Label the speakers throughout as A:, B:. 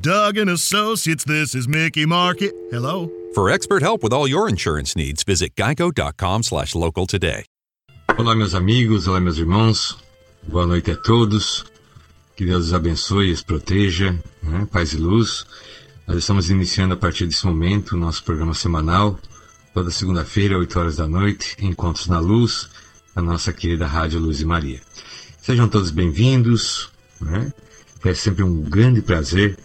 A: Doug and Associates, this is Mickey Marquis. Hello?
B: For expert help with all your insurance needs, visit geico.com slash local today.
C: Olá, meus amigos, olá, meus irmãos. Boa noite a todos. Que Deus os abençoe e os proteja, né? paz e luz. Nós estamos iniciando a partir desse momento o nosso programa semanal, toda segunda-feira, 8 horas da noite, Encontros na Luz, a nossa querida Rádio Luz e Maria. Sejam todos bem-vindos. Né? É sempre um grande prazer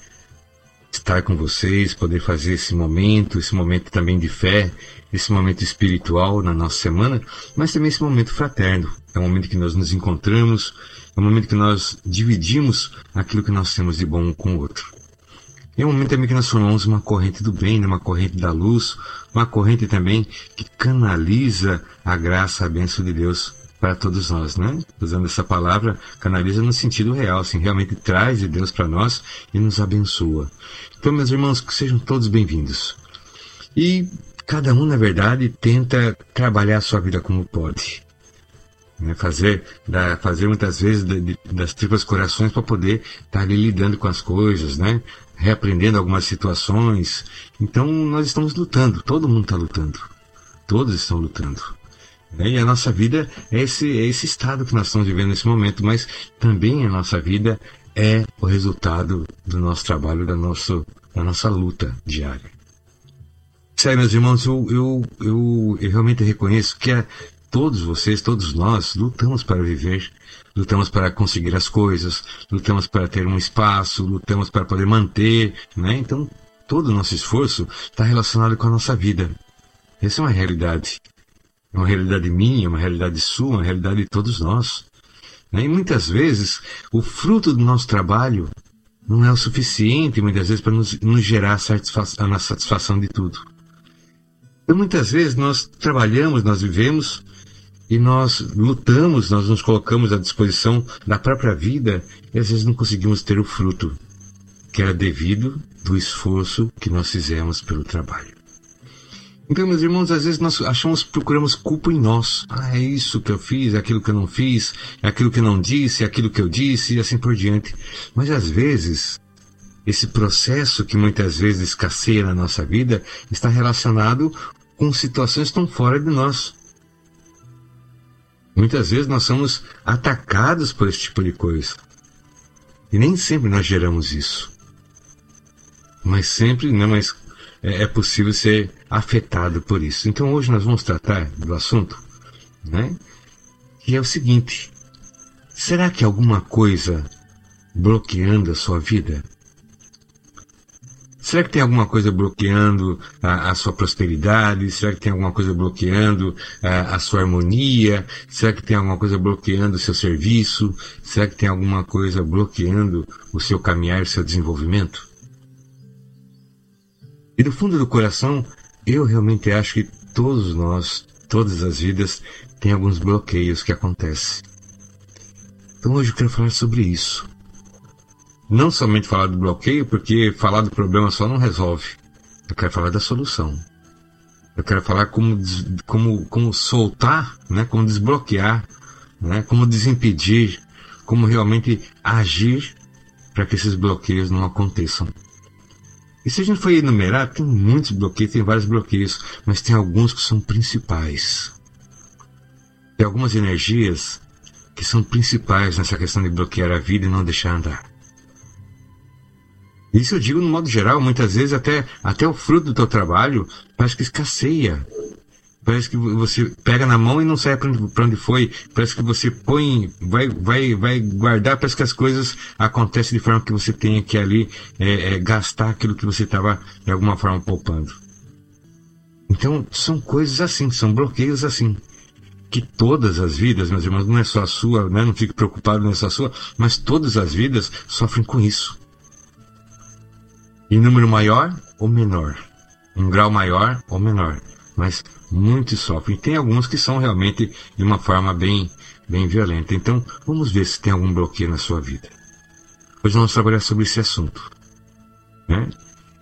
C: estar com vocês, poder fazer esse momento, esse momento também de fé, esse momento espiritual na nossa semana, mas também esse momento fraterno. É um momento que nós nos encontramos, é um momento que nós dividimos aquilo que nós temos de bom um com o outro. É um momento também que nós formamos uma corrente do bem, né? uma corrente da luz, uma corrente também que canaliza a graça, a bênção de Deus para todos nós, né? Usando essa palavra, canaliza no sentido real, assim, realmente traz de Deus para nós e nos abençoa. Então, meus irmãos, que sejam todos bem-vindos. E cada um, na verdade, tenta trabalhar a sua vida como pode. Né? Fazer, da, fazer muitas vezes de, de, das tripas corações para poder estar tá ali lidando com as coisas, né? Reaprendendo algumas situações. Então, nós estamos lutando, todo mundo está lutando. Todos estão lutando. Né? E a nossa vida é esse, é esse estado que nós estamos vivendo nesse momento, mas também a nossa vida é o resultado do nosso trabalho, da, nosso, da nossa luta diária. Sério, meus irmãos, eu, eu, eu, eu realmente reconheço que é, todos vocês, todos nós, lutamos para viver, lutamos para conseguir as coisas, lutamos para ter um espaço, lutamos para poder manter, né? Então, todo o nosso esforço está relacionado com a nossa vida. Essa é uma realidade. É uma realidade minha, uma realidade sua, uma realidade de todos nós. Né? E muitas vezes o fruto do nosso trabalho não é o suficiente, muitas vezes, para nos, nos gerar a satisfação, de tudo. Então, muitas vezes nós trabalhamos, nós vivemos e nós lutamos, nós nos colocamos à disposição da própria vida e às vezes não conseguimos ter o fruto que era devido do esforço que nós fizemos pelo trabalho. Então, meus irmãos, às vezes nós achamos, procuramos culpa em nós. Ah, é isso que eu fiz, é aquilo que eu não fiz, é aquilo que eu não disse, é aquilo que eu disse, e assim por diante. Mas às vezes, esse processo que muitas vezes escasseia na nossa vida está relacionado com situações tão fora de nós. Muitas vezes nós somos atacados por esse tipo de coisa. E nem sempre nós geramos isso. Mas sempre, né, mas é, é possível ser afetado por isso. Então hoje nós vamos tratar do assunto, né? Que é o seguinte: será que alguma coisa bloqueando a sua vida? Será que tem alguma coisa bloqueando a, a sua prosperidade? Será que tem alguma coisa bloqueando a, a, sua harmonia? Será que tem alguma coisa bloqueando o seu serviço? Será que tem alguma coisa bloqueando o seu caminhar, o seu desenvolvimento? E do fundo do coração, eu realmente acho que todos nós, todas as vidas, têm alguns bloqueios que acontecem. Então hoje eu quero falar sobre isso. Não somente falar do bloqueio, porque falar do problema só não resolve. Eu quero falar da solução. Eu quero falar como, como, como soltar, né? como desbloquear, né? como desimpedir, como realmente agir para que esses bloqueios não aconteçam. E se a gente for enumerar, tem muitos bloqueios, tem vários bloqueios, mas tem alguns que são principais. Tem algumas energias que são principais nessa questão de bloquear a vida e não deixar andar. Isso eu digo no modo geral, muitas vezes até, até o fruto do teu trabalho parece que escasseia. Parece que você pega na mão e não sabe para onde, foi. Parece que você põe, vai, vai, vai guardar, parece que as coisas acontecem de forma que você tenha que ali é, é, gastar aquilo que você estava de alguma forma poupando. Então, são coisas assim, são bloqueios assim. Que todas as vidas, meus irmãos, não é só a sua, né? não fique preocupado, não é só a sua, mas todas as vidas sofrem com isso. Em número maior ou menor, um grau maior ou menor, mas Muitos sofrem. Tem alguns que são realmente de uma forma bem, bem violenta. Então, vamos ver se tem algum bloqueio na sua vida. Hoje vamos trabalhar sobre esse assunto. Né?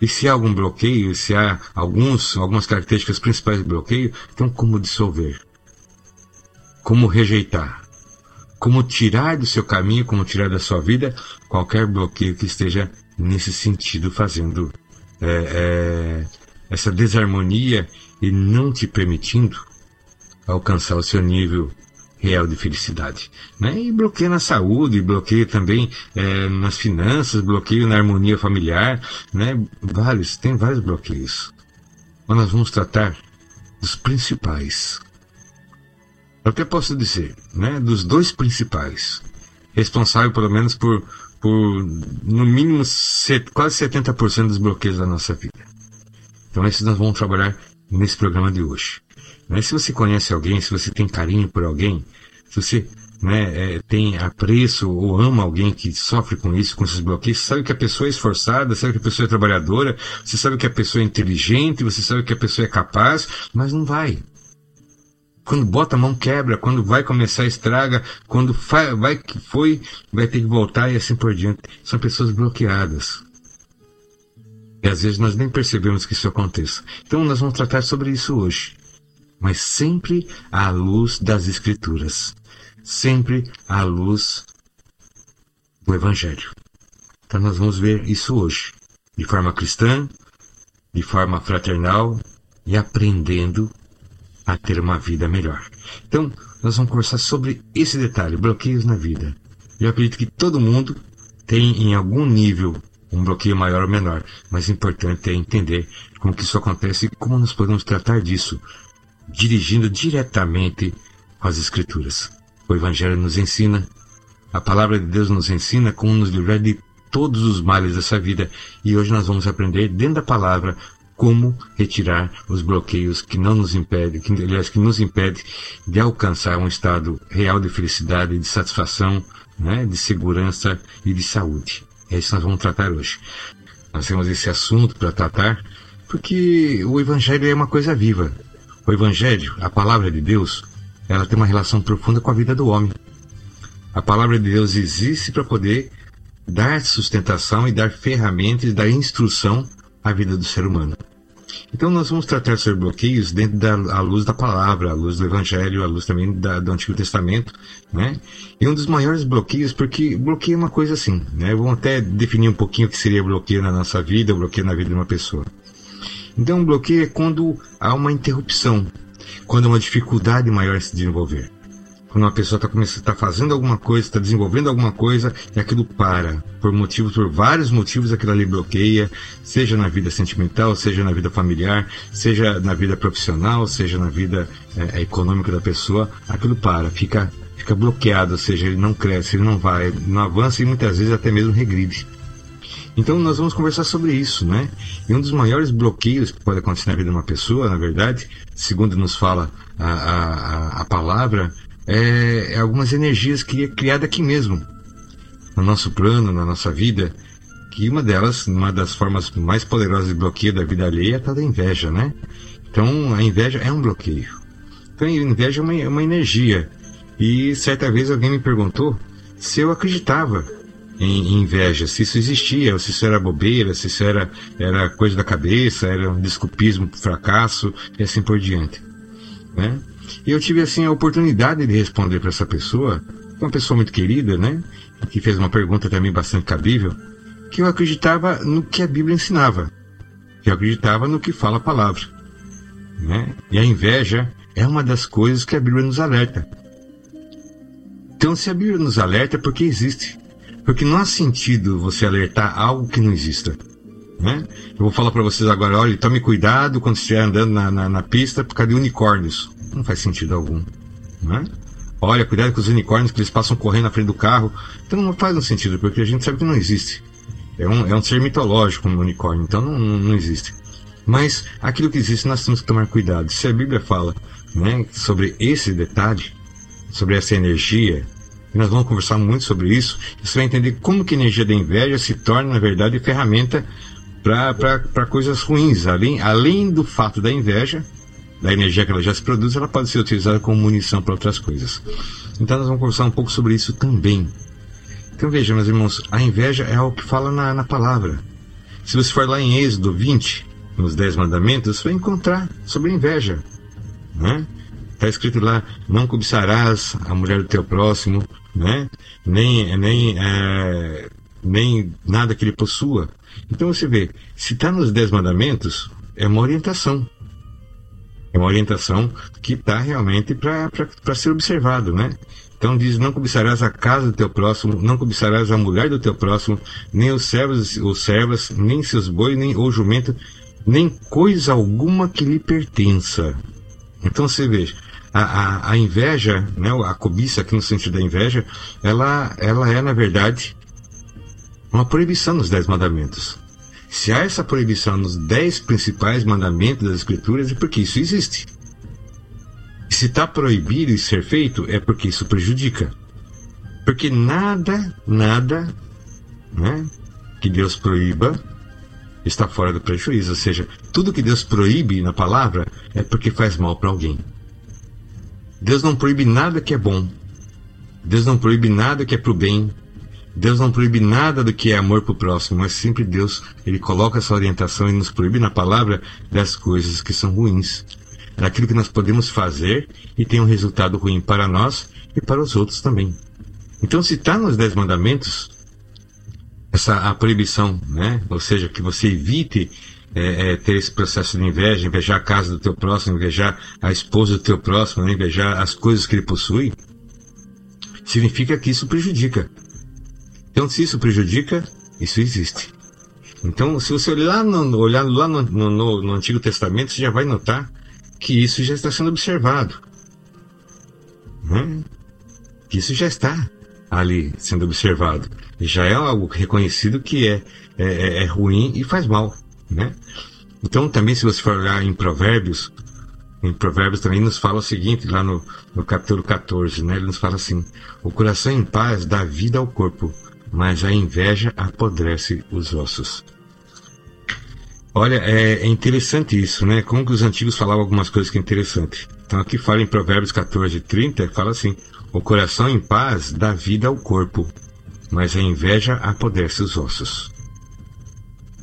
C: E se há algum bloqueio, se há alguns, algumas características principais do bloqueio, então como dissolver? Como rejeitar? Como tirar do seu caminho, como tirar da sua vida qualquer bloqueio que esteja nesse sentido fazendo é, é, essa desarmonia e não te permitindo alcançar o seu nível real de felicidade. Né? E bloqueio na saúde, bloqueio também é, nas finanças, bloqueio na harmonia familiar, né? vários, tem vários bloqueios. Mas nós vamos tratar dos principais. Eu até posso dizer, né, dos dois principais, responsável pelo menos por, por no mínimo set, quase 70% dos bloqueios da nossa vida. Então esses nós vamos trabalhar nesse programa de hoje. Né? Se você conhece alguém, se você tem carinho por alguém, se você né, é, tem apreço ou ama alguém que sofre com isso, com esses bloqueios, você sabe que a pessoa é esforçada, sabe que a pessoa é trabalhadora, você sabe que a pessoa é inteligente, você sabe que a pessoa é capaz, mas não vai. Quando bota a mão quebra, quando vai começar estraga, quando vai que foi, vai ter que voltar e assim por diante. São pessoas bloqueadas. E às vezes nós nem percebemos que isso aconteça. Então nós vamos tratar sobre isso hoje. Mas sempre à luz das Escrituras. Sempre à luz do Evangelho. Então nós vamos ver isso hoje. De forma cristã, de forma fraternal e aprendendo a ter uma vida melhor. Então, nós vamos conversar sobre esse detalhe, bloqueios na vida. Eu acredito que todo mundo tem em algum nível um bloqueio maior ou menor, mas o importante é entender como que isso acontece e como nós podemos tratar disso, dirigindo diretamente as Escrituras. O Evangelho nos ensina, a palavra de Deus nos ensina como nos livrar de todos os males dessa vida e hoje nós vamos aprender dentro da palavra como retirar os bloqueios que não nos impede, que, aliás, que nos impede de alcançar um estado real de felicidade, de satisfação, né, de segurança e de saúde. É isso que nós vamos tratar hoje. Nós temos esse assunto para tratar porque o Evangelho é uma coisa viva. O Evangelho, a palavra de Deus, ela tem uma relação profunda com a vida do homem. A palavra de Deus existe para poder dar sustentação e dar ferramentas, dar instrução à vida do ser humano. Então nós vamos tratar sobre bloqueios dentro da luz da palavra, à luz do Evangelho, à luz também da, do Antigo Testamento, né? E um dos maiores bloqueios, porque bloqueio é uma coisa assim, né? Vamos até definir um pouquinho o que seria bloqueio na nossa vida, bloqueio na vida de uma pessoa. Então, bloqueio é quando há uma interrupção, quando há uma dificuldade maior se desenvolver. Quando uma pessoa está começando, tá fazendo alguma coisa, está desenvolvendo alguma coisa e aquilo para. Por motivos, por vários motivos, aquilo ali bloqueia, seja na vida sentimental, seja na vida familiar, seja na vida profissional, seja na vida é, econômica da pessoa, aquilo para, fica, fica bloqueado, ou seja, ele não cresce, ele não vai, não avança e muitas vezes até mesmo regride. Então nós vamos conversar sobre isso, né? E um dos maiores bloqueios que pode acontecer na vida de uma pessoa, na verdade, segundo nos fala a, a, a palavra, é, é algumas energias que é criada aqui mesmo, no nosso plano, na nossa vida, que uma delas, uma das formas mais poderosas de bloqueio da vida alheia é a tal da inveja, né? Então a inveja é um bloqueio. Então a inveja é uma, é uma energia. E certa vez alguém me perguntou se eu acreditava em, em inveja, se isso existia, ou se isso era bobeira, se isso era, era coisa da cabeça, era um desculpismo, fracasso, e assim por diante. Né? E eu tive assim a oportunidade de responder para essa pessoa, uma pessoa muito querida, né? Que fez uma pergunta também bastante cabível, que eu acreditava no que a Bíblia ensinava, eu acreditava no que fala a palavra, né? E a inveja é uma das coisas que a Bíblia nos alerta. Então, se a Bíblia nos alerta, é porque existe. Porque não há sentido você alertar algo que não exista. Né? Eu vou falar para vocês agora, olha, tome cuidado quando estiver andando na, na, na pista por causa de unicórnios. Não faz sentido algum. Né? Olha, cuidado com os unicórnios que eles passam correndo na frente do carro. Então não faz um sentido, porque a gente sabe que não existe. É um, é um ser mitológico um unicórnio, então não, não, existe. Mas aquilo que existe nós temos que tomar cuidado. Se a Bíblia fala né, sobre esse detalhe, sobre essa energia, e nós vamos conversar muito sobre isso, você vai entender como que a energia da inveja se torna, na verdade, ferramenta para coisas ruins. Além, além do fato da inveja, da energia que ela já se produz, ela pode ser utilizada como munição para outras coisas. Então nós vamos conversar um pouco sobre isso também. Então veja, meus irmãos, a inveja é algo que fala na, na palavra. Se você for lá em Êxodo 20, nos Dez Mandamentos, você vai encontrar sobre a inveja. Né? Está escrito lá, não cobiçarás a mulher do teu próximo, né? nem, nem, é, nem nada que ele possua. Então você vê, se está nos Dez Mandamentos, é uma orientação. Uma orientação que está realmente para ser observado, né? Então diz: Não cobiçarás a casa do teu próximo, não cobiçarás a mulher do teu próximo, nem os servos ou servas, nem seus bois, nem o jumento, nem coisa alguma que lhe pertença. Então você veja, a, a, a, inveja, né, a cobiça aqui no sentido da inveja, ela, ela é, na verdade, uma proibição nos Dez Mandamentos. Se há essa proibição nos dez principais mandamentos das Escrituras, é porque isso existe. E se está proibido de ser feito, é porque isso prejudica. Porque nada, nada né, que Deus proíba está fora do prejuízo. Ou seja, tudo que Deus proíbe na palavra é porque faz mal para alguém. Deus não proíbe nada que é bom. Deus não proíbe nada que é para o bem. Deus não proíbe nada do que é amor para o próximo, mas sempre Deus ele coloca essa orientação e nos proíbe na palavra das coisas que são ruins, daquilo que nós podemos fazer e tem um resultado ruim para nós e para os outros também. Então, se está nos Dez Mandamentos, essa a proibição, né? ou seja, que você evite é, é, ter esse processo de inveja, invejar a casa do teu próximo, invejar a esposa do teu próximo, né? invejar as coisas que ele possui, significa que isso prejudica então, se isso prejudica, isso existe. Então, se você olhar, no, olhar lá no, no, no, Antigo Testamento, você já vai notar que isso já está sendo observado. Né? Que isso já está ali sendo observado. Já é algo reconhecido que é, é, é, é ruim e faz mal. Né? Então, também, se você for olhar em Provérbios, em Provérbios também nos fala o seguinte, lá no, no capítulo 14, né? ele nos fala assim: O coração em paz dá vida ao corpo mas a inveja apodrece os ossos. Olha, é, é, interessante isso, né? Como que os antigos falavam algumas coisas que é interessante. Então aqui fala em Provérbios 14, 30, fala assim, o coração em paz dá vida ao corpo, mas a inveja apodrece os ossos.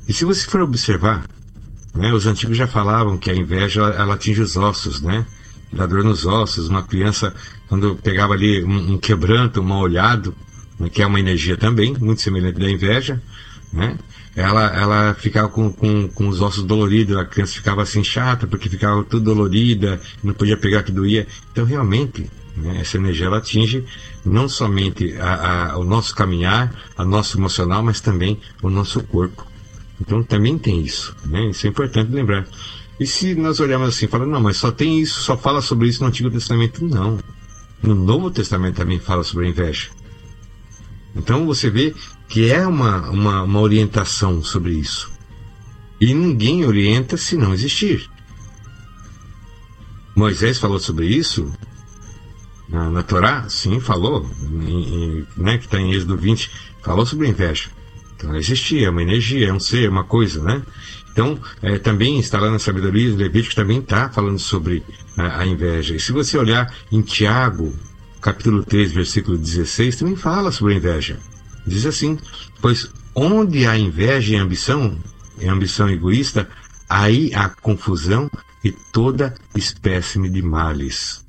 C: E se você for observar, né, os antigos já falavam que a inveja ela atinge os ossos, né? Dá dor nos ossos. Uma criança, quando pegava ali um, um quebranto, um mal olhado, que é uma energia também, muito semelhante da inveja, né? Ela, ela ficava com, com, com os ossos doloridos, a criança ficava assim chata, porque ficava tudo dolorida, não podia pegar que doía. Então, realmente, né, essa energia ela atinge não somente a, a, o nosso caminhar, a nosso emocional, mas também o nosso corpo. Então, também tem isso, né? Isso é importante lembrar. E se nós olharmos assim, falando, não, mas só tem isso, só fala sobre isso no Antigo Testamento? Não. No Novo Testamento também fala sobre a inveja. Então você vê que é uma, uma, uma orientação sobre isso. E ninguém orienta se não existir. Moisés falou sobre isso na, na Torá? Sim, falou. Em, em, né, que está em Êxodo 20, falou sobre inveja. Então ela existia, é uma energia, é um ser, é uma coisa, né? Então, é, também está lá na sabedoria, Levítico também está falando sobre a, a, inveja. E se você olhar em Tiago, capítulo 3, versículo 16, também fala sobre a inveja. Diz assim: Pois onde há inveja e ambição, e ambição egoísta, aí há confusão e toda espécime de males.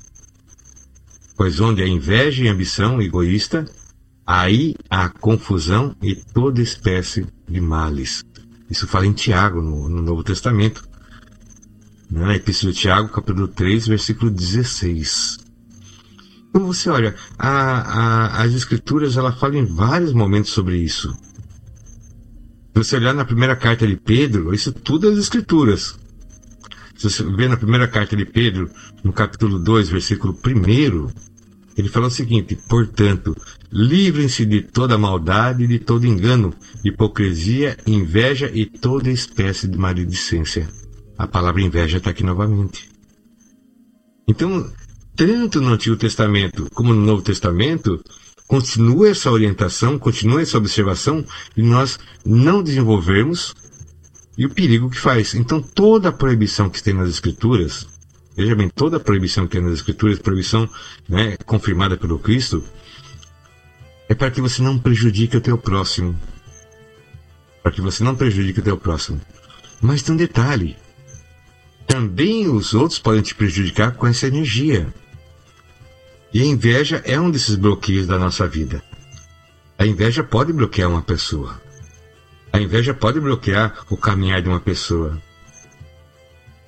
C: Pois onde há inveja e ambição egoísta, aí há confusão e toda espécie de males. Isso fala em Tiago, no, no Novo Testamento. Na Epístola de Tiago, capítulo 3, versículo 16. Então você olha, a, a, as escrituras ela falam em vários momentos sobre isso. Se você olhar na primeira carta de Pedro, isso tudo é as escrituras. Se você ver na primeira carta de Pedro, no capítulo 2, versículo 1, ele fala o seguinte: Portanto, livrem-se de toda maldade de todo engano, hipocrisia, inveja e toda espécie de maledicência. A palavra inveja está aqui novamente. Então, tanto no Antigo Testamento como no Novo Testamento, continua essa orientação, continua essa observação e nós não desenvolvermos e o perigo que faz. Então, toda a proibição que tem nas Escrituras, Veja bem, toda a proibição que tem nas Escrituras, proibição né, confirmada pelo Cristo, é para que você não prejudique o teu próximo. Para que você não prejudique o teu próximo. Mas tem um detalhe. Também os outros podem te prejudicar com essa energia. E a inveja é um desses bloqueios da nossa vida. A inveja pode bloquear uma pessoa. A inveja pode bloquear o caminhar de uma pessoa.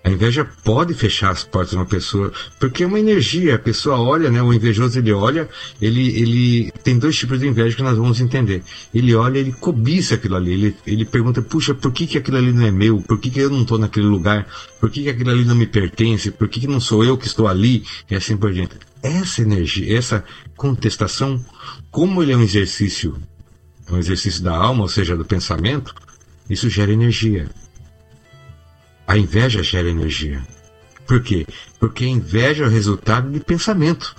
C: A inveja pode fechar as portas de uma pessoa, porque é uma energia. A pessoa olha, né? O invejoso ele olha, ele, ele tem dois tipos de inveja que nós vamos entender. Ele olha, ele cobiça aquilo ali. Ele, ele pergunta, puxa, por que, que aquilo ali não é meu? Por que, que eu não estou naquele lugar? Por que, que aquilo ali não me pertence? Por que, que não sou eu que estou ali? E assim por diante. Essa energia, essa contestação, como ele é um exercício, um exercício da alma, ou seja, do pensamento, isso gera energia. A inveja gera energia. Por quê? Porque a inveja é o resultado de pensamento.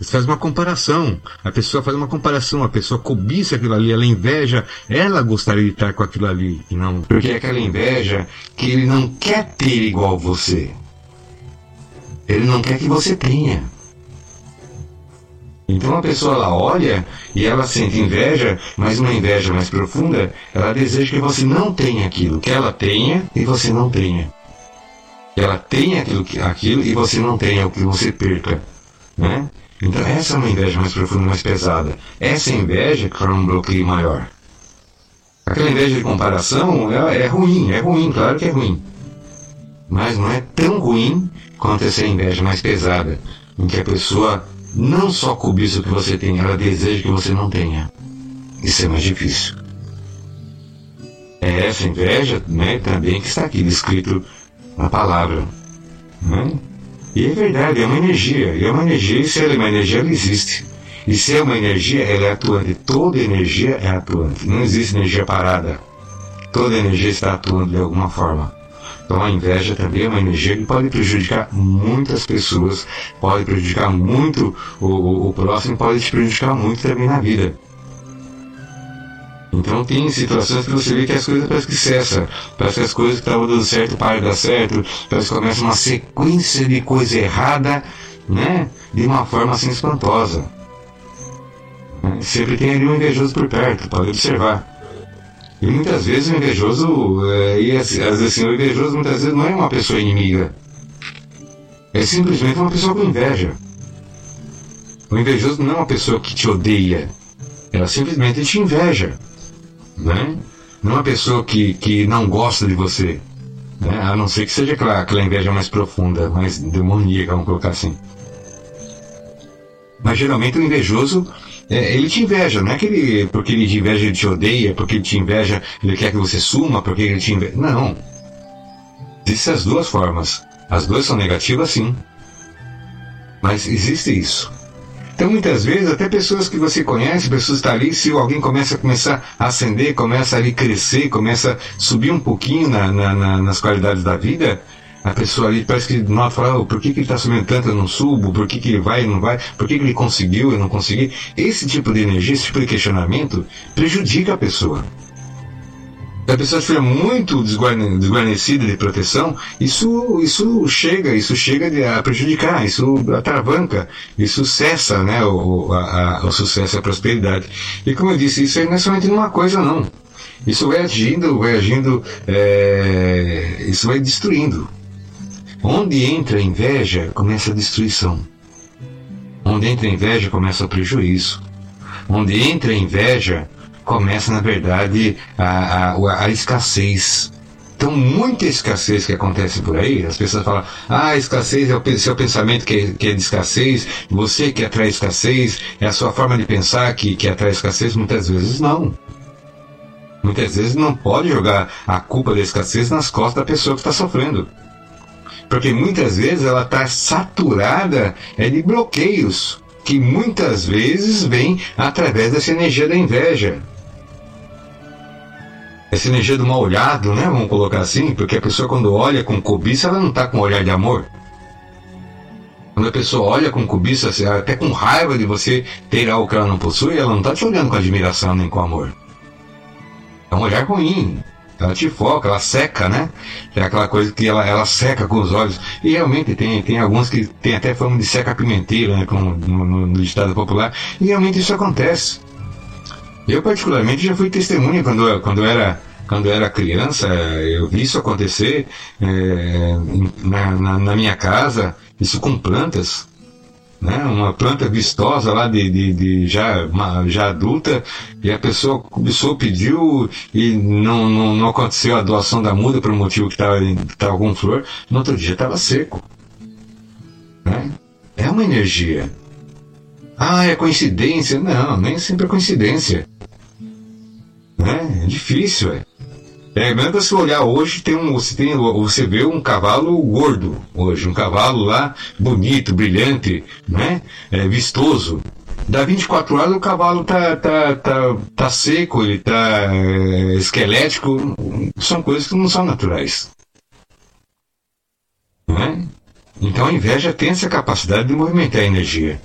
C: Você faz uma comparação. A pessoa faz uma comparação. A pessoa cobiça aquilo ali, ela inveja, ela gostaria de estar com aquilo ali. E não. Porque é aquela inveja que ele não quer ter igual você. Ele não quer que você tenha. Então a pessoa ela olha e ela sente inveja, mas uma inveja mais profunda, ela deseja que você não tenha aquilo, que ela tenha e você não tenha. Que ela tenha aquilo, aquilo e você não tenha, o que você perca. Né? Então essa é uma inveja mais profunda, mais pesada. Essa inveja que um bloqueio maior. Aquela inveja de comparação é ruim, é ruim, claro que é ruim. Mas não é tão ruim quanto essa inveja mais pesada, em que a pessoa não só cobiça o que você tem, ela deseja que você não tenha. Isso é mais difícil. É essa inveja né, também que está aqui descrito na palavra. Né? E é verdade, é uma energia. E é uma energia, e se ela é uma energia, ela existe. E se é uma energia, ela é atuante. Toda energia é atuante. Não existe energia parada. Toda energia está atuando de alguma forma. Então a inveja também é uma energia que pode prejudicar muitas pessoas, pode prejudicar muito o, o, o próximo, pode te prejudicar muito também na vida. Então tem situações que você vê que as coisas parece que cessam, parece que as coisas que estavam dando certo param de dar certo, parece que começa uma sequência de coisa errada, né? De uma forma assim espantosa. Sempre tem ali um invejoso por perto, pode observar. E muitas vezes o invejoso, é, e às vezes assim, o invejoso muitas vezes não é uma pessoa inimiga. É simplesmente uma pessoa com inveja. O invejoso não é uma pessoa que te odeia. Ela simplesmente te inveja. Né? Não é uma pessoa que, que não gosta de você. Né? A não ser que seja aquela, aquela inveja mais profunda, mais demoníaca, vamos colocar assim. Mas geralmente o invejoso é, ele te inveja, não é que ele, porque ele te inveja, ele te odeia, porque ele te inveja, ele quer que você suma, porque ele te inveja. Não. Existem as duas formas. As duas são negativas, sim. Mas existe isso. Então, muitas vezes, até pessoas que você conhece, pessoas que estão ali, se alguém começa a começar a ascender, começa a crescer, começa a subir um pouquinho na, na, na, nas qualidades da vida, a pessoa ali parece que nota fala, oh, por que, que ele está subindo tanto, eu não subo, por que, que ele vai e não vai, por que, que ele conseguiu, eu não consegui. Esse tipo de energia, esse tipo de questionamento prejudica a pessoa. A pessoa estiver muito desguarnecida de proteção, isso, isso chega, isso chega a prejudicar, isso atravanca, isso cessa né, o, a, a, o sucesso e a prosperidade. E como eu disse, isso não é somente numa coisa não. Isso vai agindo, vai agindo, é, isso vai destruindo. Onde entra a inveja, começa a destruição. Onde entra a inveja, começa o prejuízo. Onde entra a inveja, começa, na verdade, a, a, a escassez. Então, muita escassez que acontece por aí, as pessoas falam, ah, escassez é o seu pensamento que é, que é de escassez, você que atrai escassez, é a sua forma de pensar que, que atrai escassez, muitas vezes não. Muitas vezes não pode jogar a culpa da escassez nas costas da pessoa que está sofrendo. Porque muitas vezes ela está saturada é de bloqueios que muitas vezes vêm através dessa energia da inveja. Essa energia do mal olhado, né? Vamos colocar assim, porque a pessoa quando olha com cobiça, ela não está com um olhar de amor. Quando a pessoa olha com cobiça, até com raiva de você ter algo que ela não possui, ela não está te olhando com admiração nem com amor. É um olhar ruim. Ela te foca, ela seca, né? É aquela coisa que ela, ela seca com os olhos. E realmente tem, tem alguns que tem até fama de seca pimenteira, né? Como no, no, no ditado popular. E realmente isso acontece. Eu particularmente já fui testemunha quando, quando era quando era criança, eu vi isso acontecer é, na, na, na, minha casa, isso com plantas. Né? Uma planta vistosa lá de, de, de já, uma, já adulta, e a pessoa começou, pediu e não, não, não aconteceu a doação da muda por motivo que estava com flor, no outro dia estava seco. Né? É uma energia. Ah, é coincidência? Não, nem sempre é coincidência. Né? É difícil, é. É, mesmo se olhar hoje, tem um, você, tem, você vê um cavalo gordo hoje, um cavalo lá bonito, brilhante, né? É, vistoso. Dá 24 horas o cavalo tá, tá, tá, tá seco, ele tá é, esquelético. São coisas que não são naturais. Né? Então a inveja tem essa capacidade de movimentar a energia.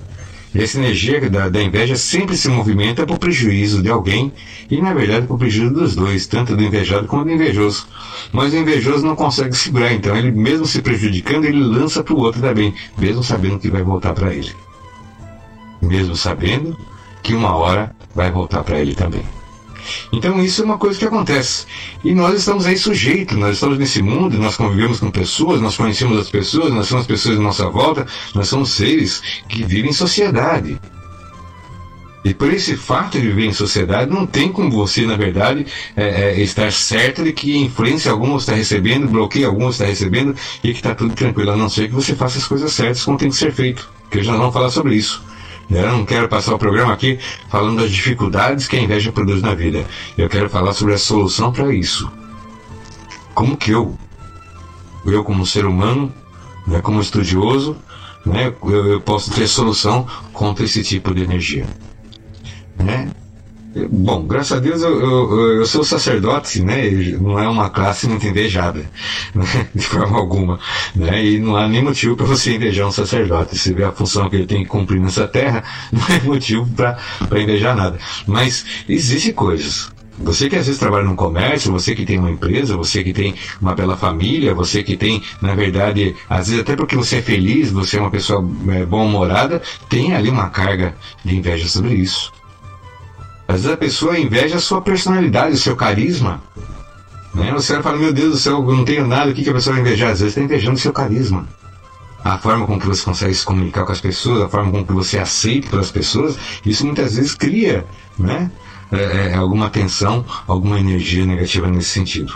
C: Essa energia da, da inveja sempre se movimenta para o prejuízo de alguém e, na verdade, para o prejuízo dos dois, tanto do invejado como do invejoso. Mas o invejoso não consegue segurar, então ele, mesmo se prejudicando, ele lança para o outro também, mesmo sabendo que vai voltar para ele. Mesmo sabendo que uma hora vai voltar para ele também. Então isso é uma coisa que acontece. E nós estamos aí sujeitos, nós estamos nesse mundo, nós convivemos com pessoas, nós conhecemos as pessoas, nós somos pessoas à nossa volta, nós somos seres que vivem em sociedade. E por esse fato de viver em sociedade, não tem como você, na verdade, é, é, estar certo de que influência alguma está recebendo, bloqueio algum está recebendo e que está tudo tranquilo, a não ser que você faça as coisas certas como tem que ser feito. Que já vamos falar sobre isso. Eu não quero passar o programa aqui falando das dificuldades que a inveja produz na vida. Eu quero falar sobre a solução para isso. Como que eu, eu como ser humano, né, como estudioso, né, eu, eu posso ter solução contra esse tipo de energia. Né? Bom, graças a Deus eu, eu, eu, sou sacerdote, né? Não é uma classe muito invejada, né? de forma alguma, né? E não há nem motivo para você invejar um sacerdote. Se vê a função que ele tem que cumprir nessa terra, não é motivo para invejar nada. Mas existem coisas. Você que às vezes trabalha num comércio, você que tem uma empresa, você que tem uma bela família, você que tem, na verdade, às vezes até porque você é feliz, você é uma pessoa é, bom-humorada, tem ali uma carga de inveja sobre isso. Às vezes a pessoa inveja a sua personalidade, o seu carisma. Né? Você fala, meu Deus do céu, eu não tenho nada, o que, que a pessoa vai invejar? Às vezes está invejando o seu carisma. A forma com que você consegue se comunicar com as pessoas, a forma com que você é aceita pelas pessoas, isso muitas vezes cria né? É, é, alguma tensão, alguma energia negativa nesse sentido.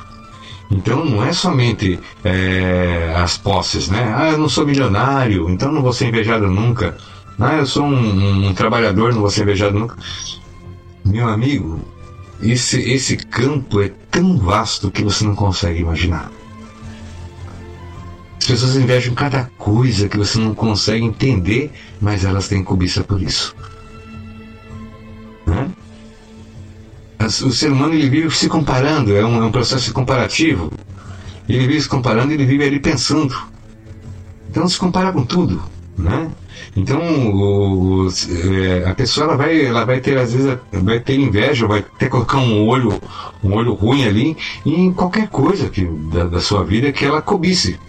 C: Então não é somente é, as posses, né? Ah, eu não sou milionário, então não vou ser invejado nunca. Ah, eu sou um, um, um trabalhador, não vou ser invejado nunca. Meu amigo, esse, esse campo é tão vasto que você não consegue imaginar. As pessoas invejam cada coisa que você não consegue entender, mas elas têm cobiça por isso. Né? O ser humano ele vive se comparando, é um, é um processo comparativo. Ele vive se comparando, ele vive ali pensando. Então se compara com tudo, né? Então, o, é, a pessoa ela vai, ela vai ter, às vezes, vai ter inveja, vai que colocar um olho, um olho ruim ali em qualquer coisa que, da, da sua vida que ela cobice.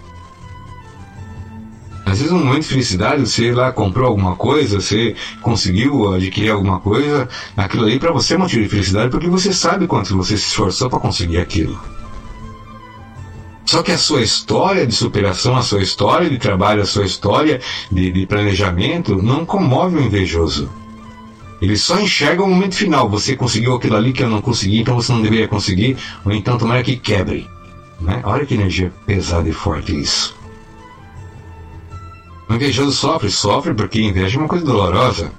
C: Às vezes, um momento de felicidade, você lá comprou alguma coisa, você conseguiu adquirir alguma coisa, aquilo ali para você é motivo de felicidade porque você sabe quanto você se esforçou para conseguir aquilo. Só que a sua história de superação, a sua história de trabalho, a sua história de, de planejamento não comove o invejoso. Ele só enxerga o momento final. Você conseguiu aquilo ali que eu não consegui, então você não deveria conseguir, ou então tomara que quebre. Né? Olha que energia pesada e forte isso. O invejoso sofre, sofre porque inveja é uma coisa dolorosa.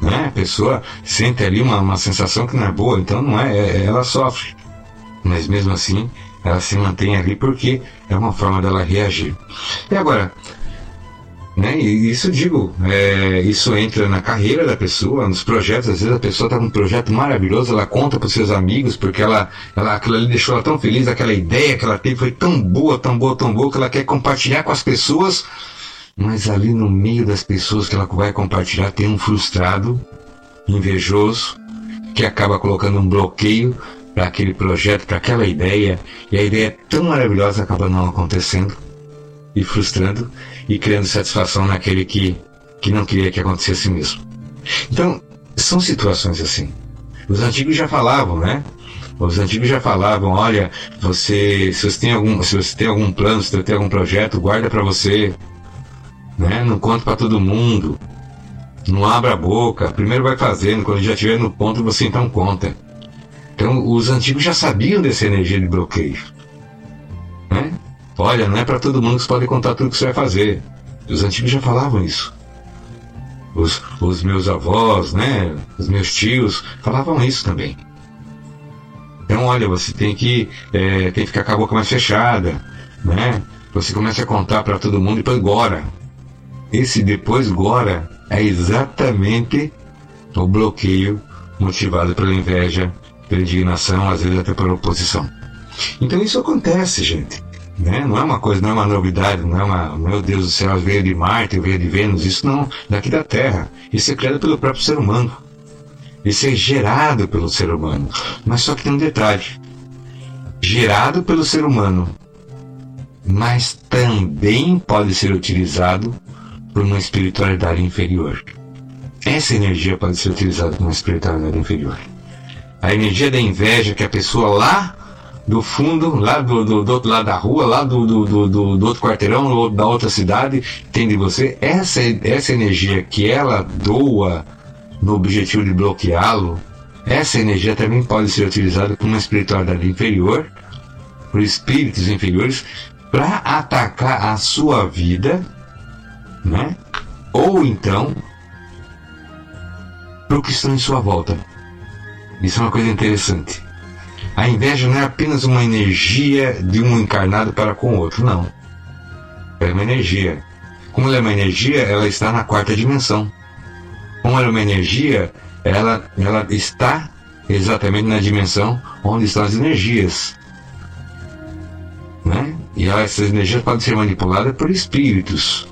C: Né? A pessoa sente ali uma, uma sensação que não é boa, então não é, é ela sofre. Mas mesmo assim, ela se mantém ali porque é uma forma dela reagir. E agora, né, isso digo, é, isso entra na carreira da pessoa, nos projetos, às vezes a pessoa está com um projeto maravilhoso, ela conta para os seus amigos, porque ela, ela, aquilo ali deixou ela tão feliz, aquela ideia que ela teve foi tão boa, tão boa, tão boa, que ela quer compartilhar com as pessoas, mas ali no meio das pessoas que ela vai compartilhar tem um frustrado, invejoso, que acaba colocando um bloqueio para aquele projeto, para aquela ideia, e a ideia é tão maravilhosa acaba não acontecendo e frustrando e criando satisfação naquele que, que não queria que acontecesse mesmo. Então, são situações assim. Os antigos já falavam, né? Os antigos já falavam, olha, você, se você tem algum, se você tem algum plano, se você tem algum projeto, guarda para você, né? Não conta para todo mundo. Não abra a boca. Primeiro vai fazendo, quando já estiver no ponto você então conta. Então, os antigos já sabiam dessa energia de bloqueio. Né? Olha, não é para todo mundo que você pode contar tudo que você vai fazer. Os antigos já falavam isso. Os, os meus avós, né, os meus tios falavam isso também. Então, olha, você tem que, é, tem que ficar com a boca mais fechada, né? Você começa a contar para todo mundo e depois gora. Esse depois gora é exatamente o bloqueio motivado pela inveja, pela indignação, às vezes até pela oposição. Então isso acontece, gente. Né? Não é uma coisa, não é uma novidade, não é uma, meu Deus do céu, veio de Marte, veio de Vênus, isso não, daqui da Terra. Isso é criado pelo próprio ser humano. Isso é gerado pelo ser humano. Mas só que tem um detalhe: gerado pelo ser humano, mas também pode ser utilizado por uma espiritualidade inferior. Essa energia pode ser utilizada por uma espiritualidade inferior. A energia da inveja que a pessoa lá do fundo, lá do, do, do outro lado da rua, lá do, do, do, do, outro quarteirão, da outra cidade, tem de você, essa, essa energia que ela doa no objetivo de bloqueá-lo, essa energia também pode ser utilizada por uma espiritualidade inferior, por espíritos inferiores, para atacar a sua vida, né? Ou então, para o que estão em sua volta. Isso é uma coisa interessante. A inveja não é apenas uma energia de um encarnado para com o outro, não. É uma energia. Como ela é uma energia, ela está na quarta dimensão. Como ela é uma energia, ela, ela está exatamente na dimensão onde estão as energias. Né? E essas energias podem ser manipuladas por espíritos.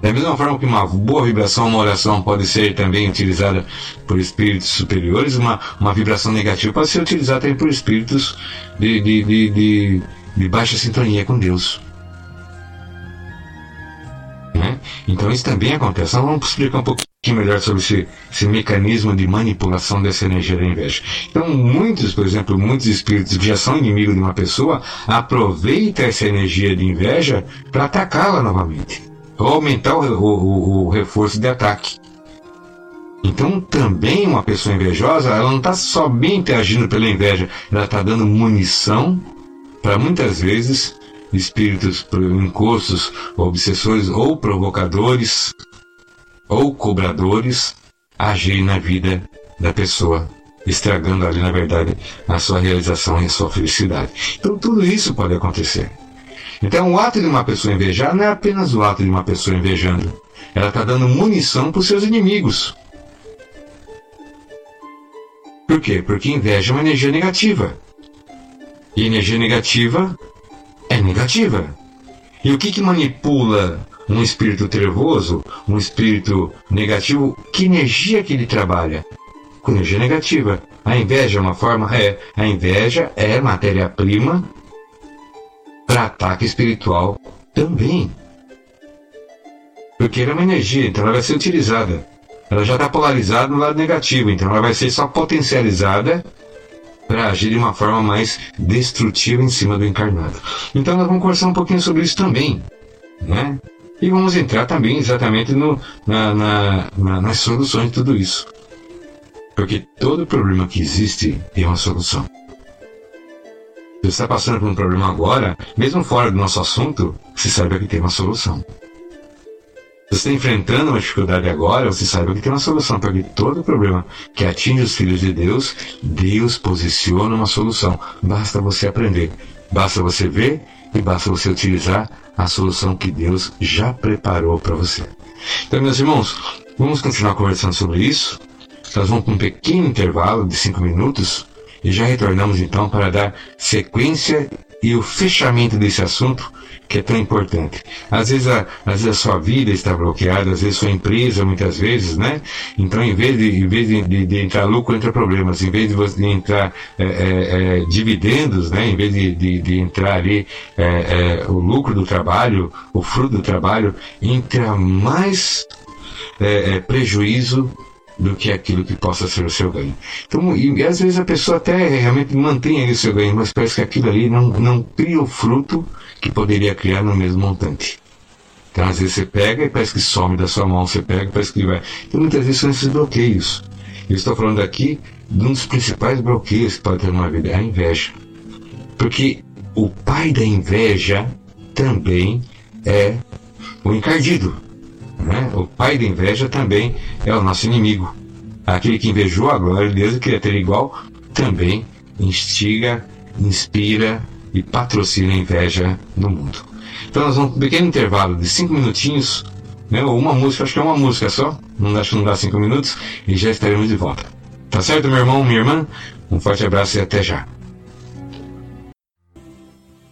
C: Da mesma forma que uma boa vibração, uma oração pode ser também utilizada por espíritos superiores, uma, uma vibração negativa pode ser utilizada também por espíritos de, de, de, de, de baixa sintonia com Deus. Né? Então isso também acontece. Então vamos explicar um pouquinho melhor sobre esse, esse mecanismo de manipulação dessa energia da inveja. Então muitos, por exemplo, muitos espíritos que já são inimigos de uma pessoa aproveitam essa energia de inveja para atacá-la novamente ou aumentar o, o, o reforço de ataque. Então, também uma pessoa invejosa, ela não está somente agindo pela inveja, ela está dando munição para muitas vezes espíritos encostos, obsessores ou provocadores ou cobradores agirem na vida da pessoa, estragando ali, na verdade, a sua realização e a sua felicidade. Então, tudo isso pode acontecer. Então, o ato de uma pessoa invejar não é apenas o ato de uma pessoa invejando. Ela está dando munição para os seus inimigos. Por quê? Porque inveja é uma energia negativa. E energia negativa é negativa. E o que, que manipula um espírito trevoso, um espírito negativo? Que energia que ele trabalha? Com energia negativa. A inveja é uma forma? É. A inveja é matéria-prima para ataque espiritual também. Porque ela é uma energia, então ela vai ser utilizada. Ela já está polarizada no lado negativo, então ela vai ser só potencializada para agir de uma forma mais destrutiva em cima do encarnado. Então nós vamos conversar um pouquinho sobre isso também, né? E vamos entrar também exatamente no, na, na, na, nas soluções de tudo isso. Porque todo problema que existe tem uma solução. Se você está passando por um problema agora, mesmo fora do nosso assunto, você saiba que tem uma solução. Se você está enfrentando uma dificuldade agora, você saiba que tem uma solução, porque todo problema que atinge os filhos de Deus, Deus posiciona uma solução. Basta você aprender, basta você ver e basta você utilizar a solução que Deus já preparou para você. Então, meus irmãos, vamos continuar conversando sobre isso. Nós vamos para um pequeno intervalo de cinco minutos e já retornamos então para dar sequência e o fechamento desse assunto que é tão importante. Às vezes, a, às vezes a sua vida está bloqueada, às vezes sua empresa, muitas vezes, né? Então, em vez de, em vez de, de, de entrar lucro, entra problemas. Em vez de, você, entrar é, é, é, dividendos, né? Em vez de, de, de entrar ali é, é, o lucro do trabalho, o fruto do trabalho, entra mais é, prejuízo do que aquilo que possa ser o seu ganho. Então, e, às vezes a pessoa até realmente mantém ali o seu ganho, mas parece que aquilo ali não, não cria o fruto que poderia criar no mesmo montante. Então, às vezes você pega e parece que some da sua mão, você pega e parece que vai. Então, muitas vezes são esses bloqueios. Eu estou falando aqui de um dos principais bloqueios que pode ter numa vida, é a inveja. Porque o pai da inveja também é o encardido. Né? O pai da inveja também é o nosso inimigo. Aquele que invejou a glória de Deus e queria ter igual, também instiga, inspira e patrocina a inveja no mundo. Então nós vamos um pequeno intervalo de cinco minutinhos, né? ou uma música, acho que é uma música só, não acho que não dá cinco minutos, e já estaremos de volta. Tá certo, meu irmão, minha irmã? Um forte abraço e até já.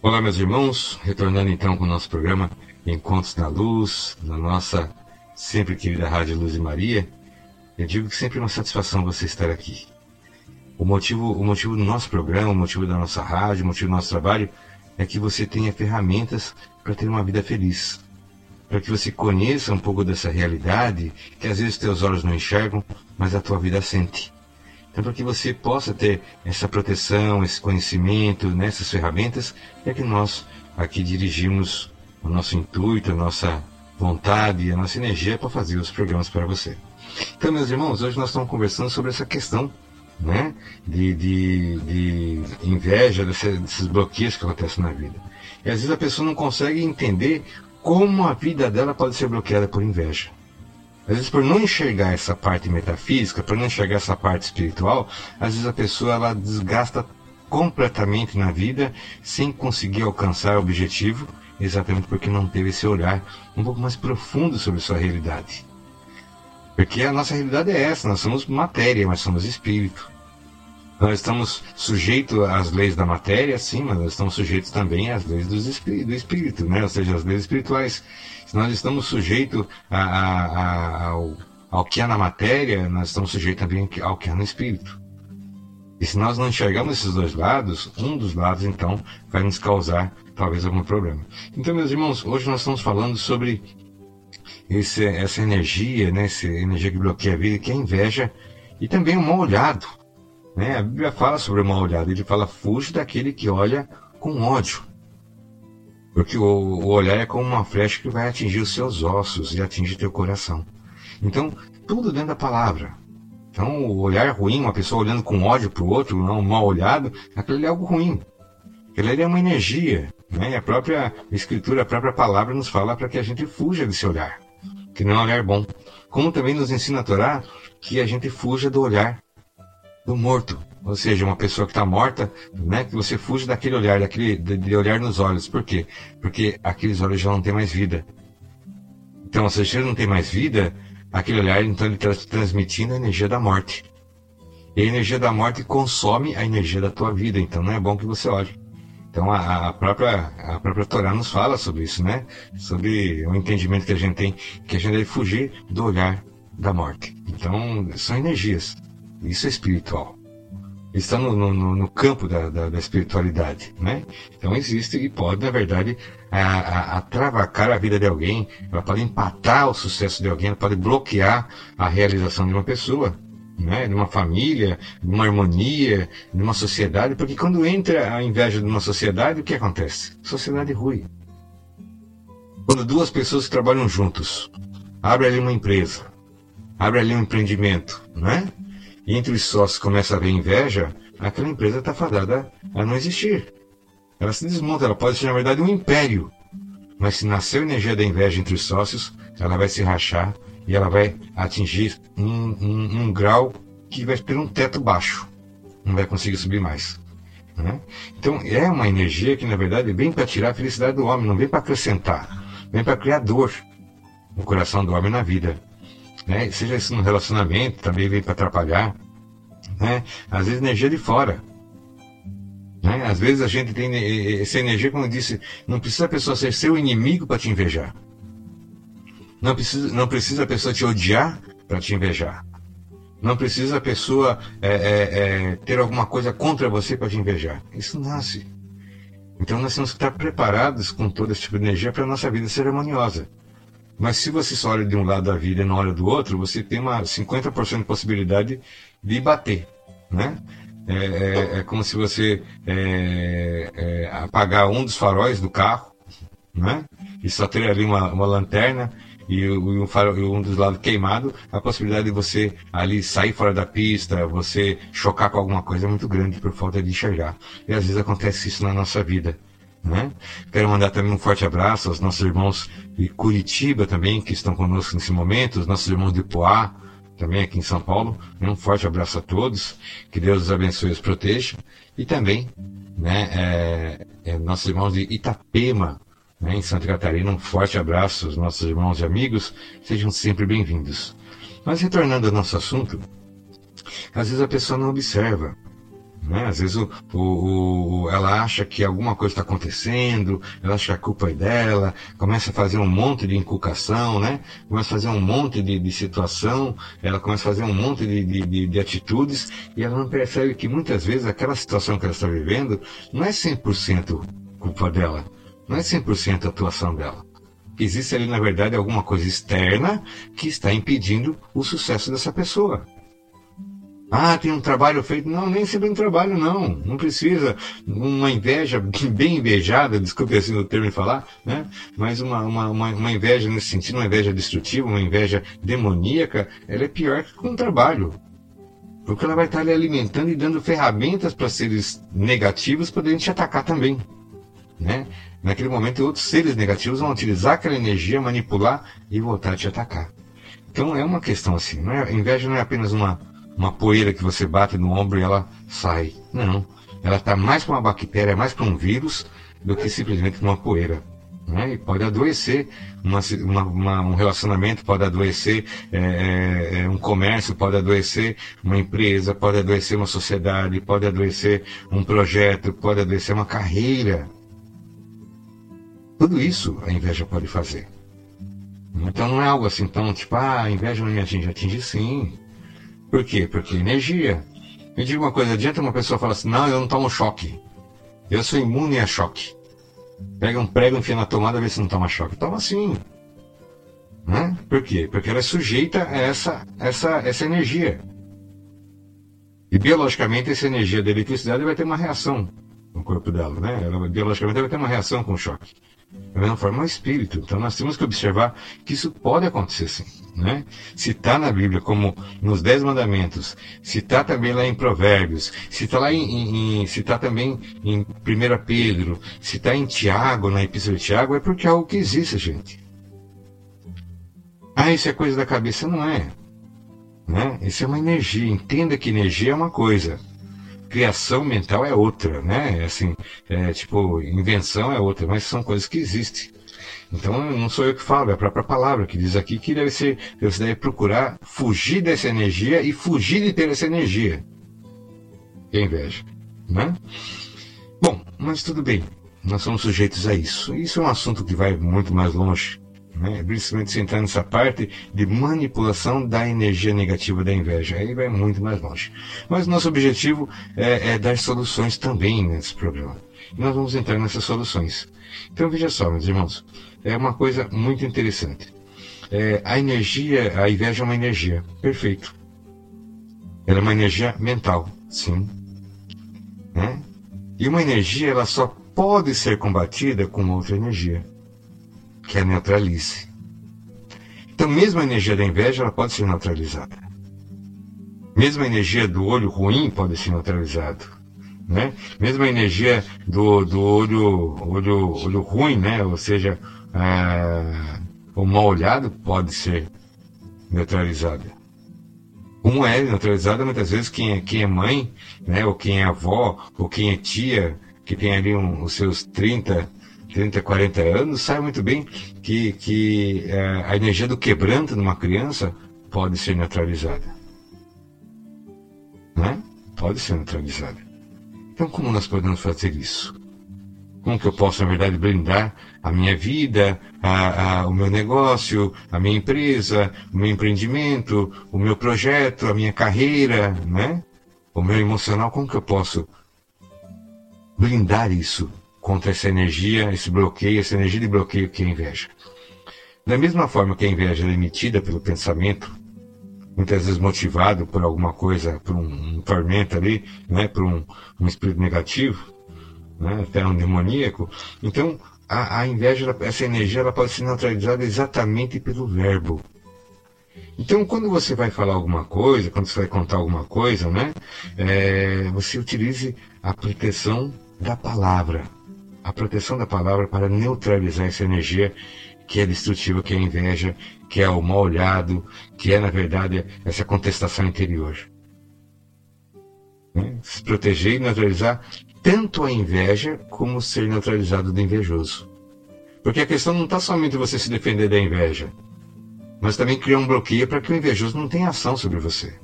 C: Olá, meus irmãos, retornando então com o nosso programa Encontros na Luz, na nossa sempre querida Rádio Luz e Maria. Eu digo que sempre é uma satisfação você estar aqui. O motivo, o motivo do nosso programa, o motivo da nossa rádio, o motivo do nosso trabalho é que você tenha ferramentas para ter uma vida feliz. Para que você conheça um pouco dessa realidade que às vezes teus olhos não enxergam, mas a tua vida sente. Então, para que você possa ter essa proteção, esse conhecimento, nessas ferramentas, é que nós aqui dirigimos o nosso intuito, a nossa vontade, a nossa energia para fazer os programas para você. Então, meus irmãos, hoje nós estamos conversando sobre essa questão né, de, de, de inveja, desses bloqueios que acontecem na vida. E às vezes a pessoa não consegue entender como a vida dela pode ser bloqueada por inveja. Às vezes, por não enxergar essa parte metafísica, por não enxergar essa parte espiritual, às vezes a pessoa ela desgasta completamente na vida sem conseguir alcançar o objetivo exatamente porque não teve esse olhar um pouco mais profundo sobre sua realidade. Porque a nossa realidade é essa, nós somos matéria, mas somos espírito. Nós estamos sujeitos às leis da matéria, sim, mas nós estamos sujeitos também às leis do espírito, né? ou seja, às leis espirituais. Se nós estamos sujeitos a, a, a, ao, ao que há na matéria, nós estamos sujeitos também ao que há no espírito. E se nós não enxergamos esses dois lados, um dos lados, então, vai nos causar talvez algum problema. Então, meus irmãos, hoje nós estamos falando sobre esse, essa energia, né, essa energia que bloqueia a vida, que é a inveja, e também o mal olhado. Né? A Bíblia fala sobre o mal olhado, ele fala, fuge daquele que olha com ódio. Porque o, o olhar é como uma flecha que vai atingir os seus ossos e atingir teu coração. Então, tudo dentro da palavra. Então, o olhar ruim, uma pessoa olhando com ódio para o outro, não mal olhado, aquilo é algo ruim. Aquilo é uma energia. Né? E a própria Escritura, a própria palavra nos fala para que a gente fuja desse olhar, que não é um olhar bom. Como também nos ensina a Torá que a gente fuja do olhar do morto. Ou seja, uma pessoa que está morta, né, que você fuja daquele olhar, daquele de, olhar nos olhos. Por quê? Porque aqueles olhos já não têm mais vida. Então, se você não tem mais vida, aquele olhar, então ele está transmitindo a energia da morte. E a energia da morte consome a energia da tua vida, então não é bom que você olhe. Então a, a, própria a própria Torá nos fala sobre isso, né? Sobre o entendimento que a gente tem, que a gente deve fugir do olhar da morte. Então são energias. Isso é espiritual. Está no, no, no campo da, da, da, espiritualidade, né? Então existe e pode, na verdade, atravacar a, a vida de alguém, ela pode empatar o sucesso de alguém, ela pode bloquear a realização de uma pessoa né, numa família, numa harmonia, numa sociedade, porque quando entra a inveja numa sociedade, o que acontece? Sociedade ruim. Quando duas pessoas trabalham juntos, abre ali uma empresa, abre ali um empreendimento, né? E entre os sócios começa a haver inveja, aquela empresa está fadada a não existir. Ela se desmonta, ela pode ser na verdade um império. Mas se nasceu energia da inveja entre os sócios, ela vai se rachar e ela vai atingir um, um, um grau que vai ter um teto baixo, não vai conseguir subir mais. Né? Então é uma energia que na verdade vem para tirar a felicidade do homem, não vem para acrescentar, vem para criar dor no coração do homem na vida. Né? Seja isso no relacionamento, também vem para atrapalhar. Né? Às vezes energia de fora. Né? Às vezes a gente tem essa energia, como eu disse, não precisa a pessoa ser seu inimigo para te invejar. Não precisa, não precisa a pessoa te odiar para te invejar. Não precisa a pessoa é, é, é, ter alguma coisa contra você para te invejar. Isso nasce. Então nós temos que estar preparados com todo esse tipo de energia para a nossa vida ser harmoniosa. Mas se você só olha de um lado da vida e não olha do outro, você tem uma 50% de possibilidade de bater. Né? É, é, é como se você é, é, apagar um dos faróis do carro né? e só ter ali uma, uma lanterna e, um, um dos lados queimado, a possibilidade de você ali sair fora da pista, você chocar com alguma coisa é muito grande por falta de enxergar. E às vezes acontece isso na nossa vida. Né? Quero mandar também um forte abraço aos nossos irmãos de Curitiba também, que estão conosco nesse momento, os nossos irmãos de Poá, também aqui em São Paulo. Um forte abraço a todos, que Deus os abençoe e os proteja. E também né, é, é, nossos irmãos de Itapema, né, em Santa Catarina. Um forte abraço aos nossos irmãos e amigos, sejam sempre bem-vindos. Mas retornando ao nosso assunto, às vezes a pessoa não observa. Né? Às vezes o, o, o, ela acha que alguma coisa está acontecendo, ela acha que a culpa é dela, começa a fazer um monte de inculcação, né? começa a fazer um monte de, de situação, ela começa a fazer um monte de, de, de, atitudes e ela não percebe que muitas vezes aquela situação que ela está vivendo não é 100% culpa dela. Não é 100% a atuação dela. Existe ali, na verdade, alguma coisa externa que está impedindo o sucesso dessa pessoa. Ah, tem um trabalho feito. Não, nem sempre um trabalho, não. Não precisa. Uma inveja bem invejada, desculpe assim o termo de falar, né? mas uma, uma, uma, inveja nesse sentido, uma inveja destrutiva, uma inveja demoníaca, ela é pior que com o trabalho. Porque ela vai estar ali alimentando e dando ferramentas para seres negativos poderem te atacar também. Né? Naquele momento, outros seres negativos vão utilizar aquela energia, manipular e voltar a te atacar. Então é uma questão assim. Não é, a inveja não é apenas uma, uma poeira que você bate no ombro e ela sai. Não. Ela está mais para uma bactéria, mais para um vírus, do que simplesmente uma poeira. Né? E pode adoecer uma, uma, um relacionamento, pode adoecer é, é, é, um comércio, pode adoecer uma empresa, pode adoecer uma sociedade, pode adoecer um projeto, pode adoecer uma carreira. Tudo isso a inveja pode fazer. Então não é algo assim tão tipo, ah, a inveja não me atinge. Atinge sim. Por quê? Porque energia. Me diga uma coisa, adianta uma pessoa falar assim, não, eu não tomo choque. Eu sou imune a choque. Pega um prego, enfia na tomada, vê se não toma choque. Toma sim. Né? Por quê? Porque ela é sujeita a essa, essa, essa energia. E biologicamente essa energia da eletricidade vai ter uma reação no corpo dela, né? Ela biologicamente vai ter uma reação com o choque. Da mesma forma, é um espírito. Então, nós temos que observar que isso pode acontecer sim. Né? Se está na Bíblia, como nos Dez Mandamentos, se está também lá em Provérbios, se está lá em, em se está também em 1 Pedro, se está em Tiago, na Epístola de Tiago, é porque é algo que existe, gente. Ah, isso é coisa da cabeça? Não é. Né? Isso é uma energia. Entenda que energia é uma coisa criação mental é outra, né? Assim, é, tipo, invenção é outra, mas são coisas que existem. Então não sou eu que falo, é a própria palavra que diz aqui que deve ser, você deve procurar fugir dessa energia e fugir de ter essa energia. Que é inveja, né? Bom, mas tudo bem, nós somos sujeitos a isso. Isso é um assunto que vai muito mais longe né? principalmente se entrar nessa parte de manipulação da energia negativa da inveja. Aí vai muito mais longe. Mas nosso objetivo é, é dar soluções também nesse programa. E nós vamos entrar nessas soluções. Então veja só, meus irmãos, é uma coisa muito interessante. É, a energia, a inveja é uma energia, perfeito. Ela é uma energia mental, sim. Né? E uma energia, ela só pode ser combatida com outra energia que é neutralize. Então, mesmo a energia da inveja ela pode ser neutralizada. Mesmo a energia do olho ruim pode ser neutralizado. Né? Mesmo a energia do, do olho, olho, olho ruim, né? ou seja, é, o mal olhado pode ser neutralizada. Como é neutralizada muitas vezes quem é, quem é mãe, né? ou quem é avó, ou quem é tia, que tem ali um, os seus 30, 30, 40 anos, sabe muito bem que, que é, a energia do quebranto numa criança pode ser neutralizada. Né? Pode ser neutralizada. Então, como nós podemos fazer isso? Como que eu posso, na verdade, blindar a minha vida, a, a, o meu negócio, a minha empresa, o meu empreendimento, o meu projeto, a minha carreira, né? O meu emocional, como que eu posso blindar isso contra essa energia, esse bloqueio, essa energia de bloqueio que é a inveja? Da mesma forma que a inveja é emitida pelo pensamento, muitas vezes motivado por alguma coisa, por um, um tormento ali, né, por um, um espírito negativo, né, até um demoníaco. Então, a, a inveja, essa energia, ela pode ser neutralizada exatamente pelo verbo. Então, quando você vai falar alguma coisa, quando você vai contar alguma coisa, né, é, você utilize a proteção da palavra. A proteção da palavra para neutralizar essa energia que é destrutiva, que é inveja, que é o mal olhado, que é, na verdade, essa contestação interior. Né? Se proteger e neutralizar tanto a inveja como ser neutralizado do invejoso. Porque a questão não está somente você se defender da inveja, mas também criar um bloqueio para que o invejoso não tenha ação sobre você.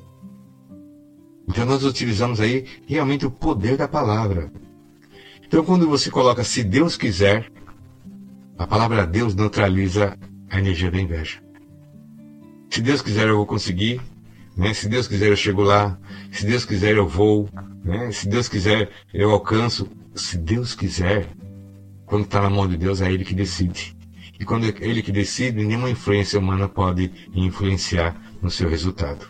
C: Então nós utilizamos aí realmente o poder da palavra. Então quando você coloca se Deus quiser, a palavra Deus neutraliza a energia da inveja. Se Deus quiser eu vou conseguir, né? Se Deus quiser eu chego lá, se Deus quiser eu vou, né? Se Deus quiser, eu alcanço. Se Deus quiser, quando está na mão de Deus, é Ele que decide. E quando é Ele que decide, nenhuma influência humana pode influenciar no seu resultado.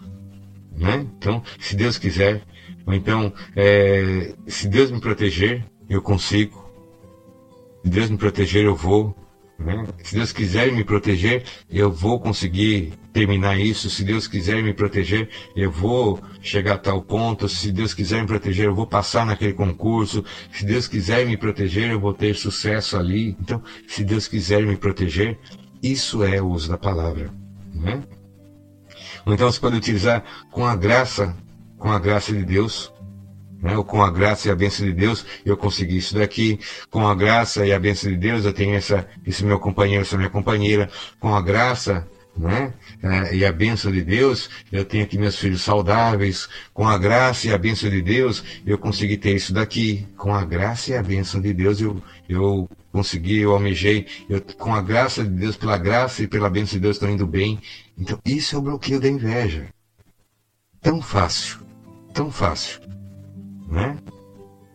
C: Né? Então, se Deus quiser, ou então, é, se Deus me proteger, eu consigo. Se Deus me proteger, eu vou. Né? Se Deus quiser me proteger, eu vou conseguir terminar isso. Se Deus quiser me proteger, eu vou chegar a tal ponto. Se Deus quiser me proteger, eu vou passar naquele concurso. Se Deus quiser me proteger, eu vou ter sucesso ali. Então, se Deus quiser me proteger, isso é o uso da palavra. Né? Então você pode utilizar com a graça, com a graça de Deus, né? com a graça e a bênção de Deus, eu consegui isso daqui. Com a graça e a bênção de Deus, eu tenho essa, esse meu companheiro, essa minha companheira. Com a graça né? É, e a bênção de Deus, eu tenho aqui meus filhos saudáveis. Com a graça e a bênção de Deus, eu consegui ter isso daqui. Com a graça e a bênção de Deus, eu, eu consegui, eu almejei. Eu, com a graça de Deus, pela graça e pela bênção de Deus, estou indo bem. Então, isso é o bloqueio da inveja. Tão fácil, tão fácil né?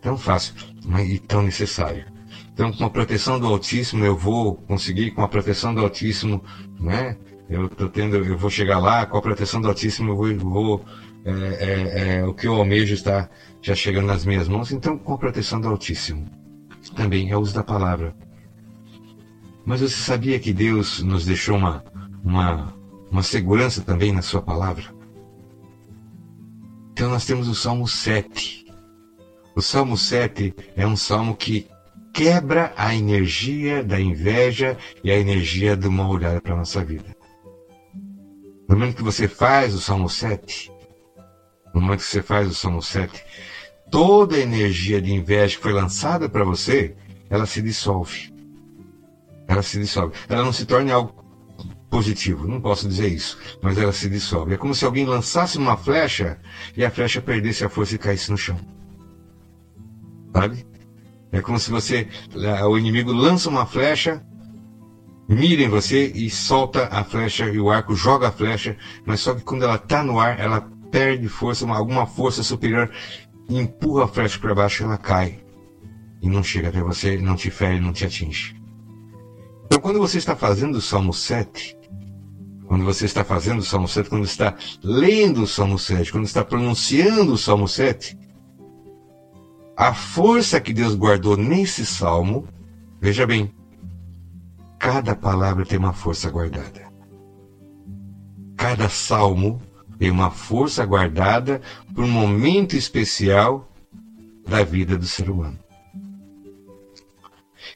C: Tão fácil mas, e tão necessário. Então, com a proteção do Altíssimo, eu vou conseguir, com a proteção do Altíssimo, né? Eu tô tendo, eu vou chegar lá, com a proteção do Altíssimo, eu vou, vou é, é, é, o que eu almejo está já chegando nas minhas mãos. Então, com a proteção do Altíssimo, também é o uso da palavra. Mas você sabia que Deus nos deixou uma, uma, uma segurança também na Sua palavra? Então, nós temos o Salmo 7. O Salmo 7 é um salmo que quebra a energia da inveja e a energia do mal olhado para a nossa vida. No momento que você faz o Salmo 7, no momento que você faz o Salmo 7, toda a energia de inveja que foi lançada para você, ela se dissolve. Ela se dissolve. Ela não se torna algo positivo, não posso dizer isso, mas ela se dissolve. É como se alguém lançasse uma flecha e a flecha perdesse a força e caísse no chão sabe? É como se você, o inimigo lança uma flecha, mira em você e solta a flecha e o arco joga a flecha, mas só que quando ela está no ar, ela perde força, uma, alguma força superior, empurra a flecha para baixo, ela cai e não chega até você, não te fere, não te atinge. Então, quando você está fazendo o Salmo 7, quando você está fazendo o Salmo 7, quando está lendo o Salmo 7, quando está pronunciando o Salmo 7, a força que Deus guardou nesse salmo, veja bem, cada palavra tem uma força guardada. Cada salmo tem uma força guardada para um momento especial da vida do ser humano.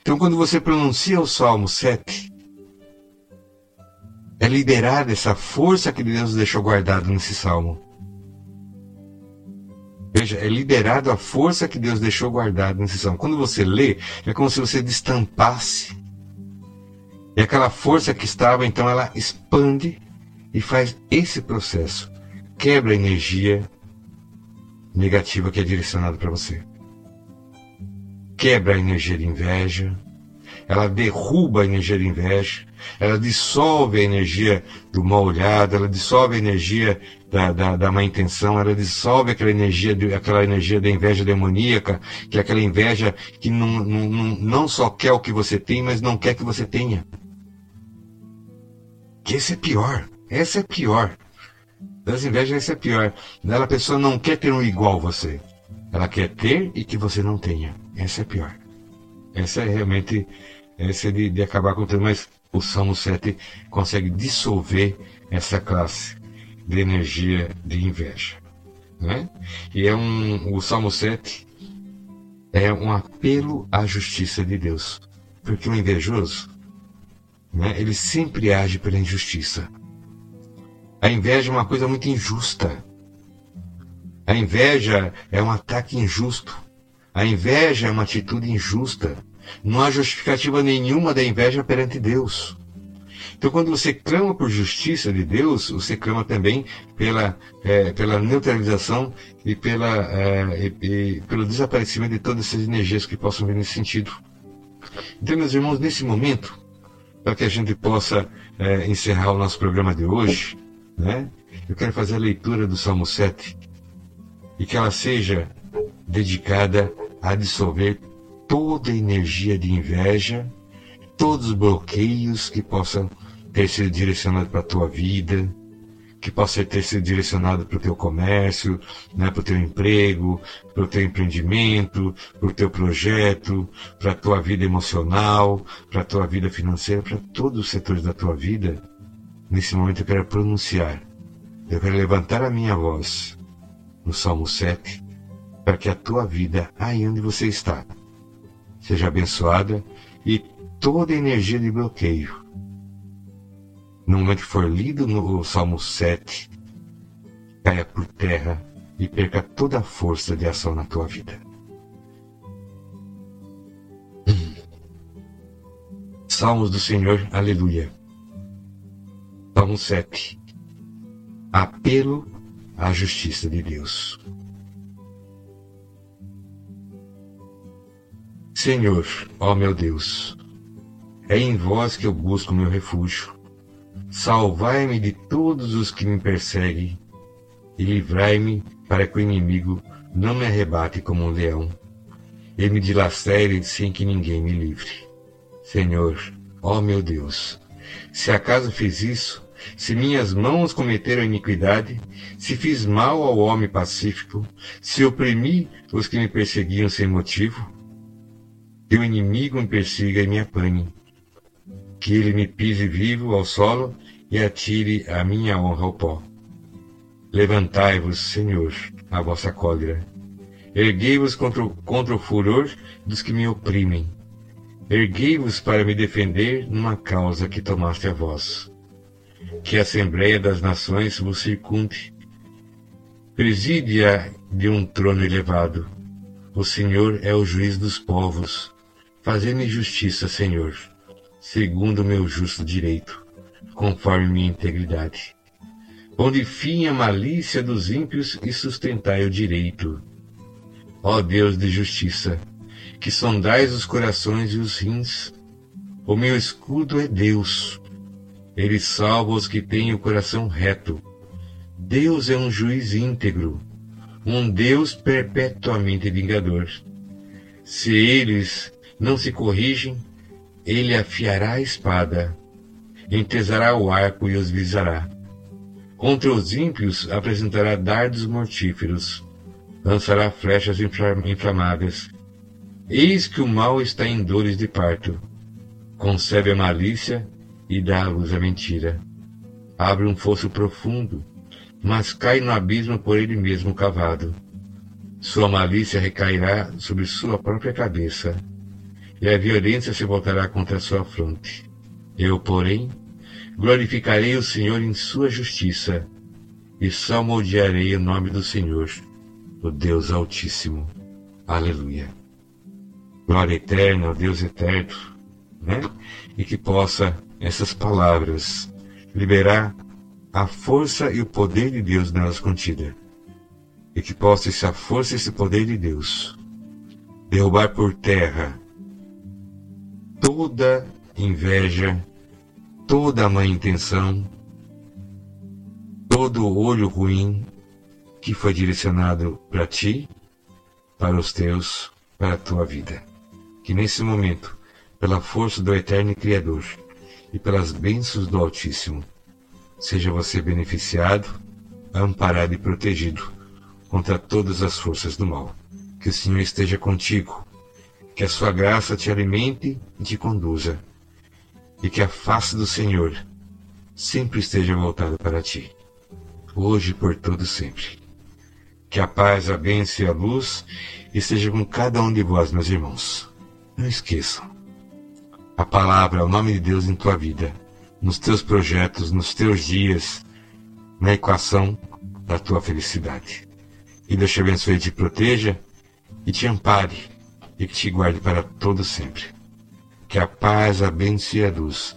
C: Então, quando você pronuncia o Salmo 7, é liberada essa força que Deus deixou guardada nesse salmo. Veja, é liberado a força que Deus deixou guardada nesse salmo. Quando você lê, é como se você destampasse. E aquela força que estava, então, ela expande e faz esse processo. Quebra a energia negativa que é direcionada para você. quebra a energia de inveja, ela derruba a energia de inveja, ela dissolve a energia do mal olhado, ela dissolve a energia da, da, da má intenção, ela dissolve aquela energia, aquela energia da inveja demoníaca, que é aquela inveja que não, não, não só quer o que você tem, mas não quer que você tenha. Que esse é pior. Essa é pior. Das invejas, essa é pior. Ela, a pessoa não quer ter um igual a você. Ela quer ter e que você não tenha. Essa é pior. Essa é realmente essa é de, de acabar com tudo. Mas o Salmo 7 consegue dissolver essa classe de energia de inveja. Né? E é um, o Salmo 7 é um apelo à justiça de Deus. Porque o invejoso, né, ele sempre age pela injustiça. A inveja é uma coisa muito injusta. A inveja é um ataque injusto. A inveja é uma atitude injusta. Não há justificativa nenhuma da inveja perante Deus. Então, quando você clama por justiça de Deus, você clama também pela, é, pela neutralização e, pela, é, e, e pelo desaparecimento de todas essas energias que possam vir nesse sentido. Então, meus irmãos, nesse momento, para que a gente possa é, encerrar o nosso programa de hoje, né, eu quero fazer a leitura do Salmo 7 e que ela seja dedicada a dissolver toda a energia de inveja, todos os bloqueios que possam ter sido direcionados para a tua vida, que possa ter sido direcionado para o teu comércio, né, para o teu emprego, para o teu empreendimento, para o teu projeto, para a tua vida emocional, para a tua vida financeira, para todos os setores da tua vida. Nesse momento eu quero pronunciar, eu quero levantar a minha voz no Salmo 7, para que a tua vida, aí onde você está, seja abençoada e toda energia de bloqueio no momento que for lido no Salmo 7, caia por terra e perca toda a força de ação na tua vida. Salmos do Senhor, aleluia. Salmo 7. Apelo à justiça de Deus. Senhor, ó meu Deus, é em vós que eu busco meu refúgio. Salvai-me de todos os que me perseguem e livrai-me para que o inimigo não me arrebate como um leão e me dilacere sem que ninguém me livre. Senhor, ó meu Deus, se acaso fiz isso, se minhas mãos cometeram iniquidade, se fiz mal ao homem pacífico, se oprimi os que me perseguiam sem motivo, que o inimigo me persiga e me apanhe, que ele me pise vivo ao solo e atire a minha honra ao pó. Levantai-vos, Senhor, a vossa cólera. Erguei-vos contra, contra o furor dos que me oprimem. Erguei-vos para me defender numa causa que tomaste a vós. Que a Assembleia das Nações vos circunde. Preside-a de um trono elevado. O Senhor é o juiz dos povos. Fazei-me justiça, Senhor, segundo o meu justo direito conforme minha integridade. Onde fim a malícia dos ímpios e sustentai o direito. Ó Deus de justiça, que sondais os corações e os rins, o meu escudo é Deus. Ele salva os que têm o coração reto. Deus é um juiz íntegro, um Deus perpetuamente vingador. Se eles não se corrigem, ele afiará a espada entesará o arco e os visará. Contra os ímpios apresentará dardos mortíferos, lançará flechas inflamadas. Eis que o mal está em dores de parto. Concebe a malícia e dá à luz a mentira. Abre um fosso profundo, mas cai no abismo por ele mesmo cavado. Sua malícia recairá sobre sua própria cabeça, e a violência se voltará contra sua fronte. Eu, porém, glorificarei o Senhor em sua justiça e salmodiarei o nome do Senhor, o Deus Altíssimo. Aleluia. Glória eterna ao Deus eterno, né? E que possa essas palavras liberar a força e o poder de Deus nelas contida. E que possa essa força e esse poder de Deus derrubar por terra toda inveja, toda má intenção, todo olho ruim que foi direcionado para ti, para os teus, para a tua vida. Que nesse momento, pela força do Eterno Criador e pelas bênçãos do Altíssimo, seja você beneficiado, amparado e protegido contra todas as forças do mal. Que o Senhor esteja contigo, que a sua graça te alimente e te conduza, e que a face do Senhor sempre esteja voltada para ti, hoje e por todo sempre. Que a paz, a bênção e a luz esteja com cada um de vós, meus irmãos. Não esqueçam. A palavra é o nome de Deus em tua vida, nos teus projetos, nos teus dias, na equação da tua felicidade. E Deus te abençoe te proteja e te ampare e que te guarde para todo sempre. Que a paz, a bênção e a luz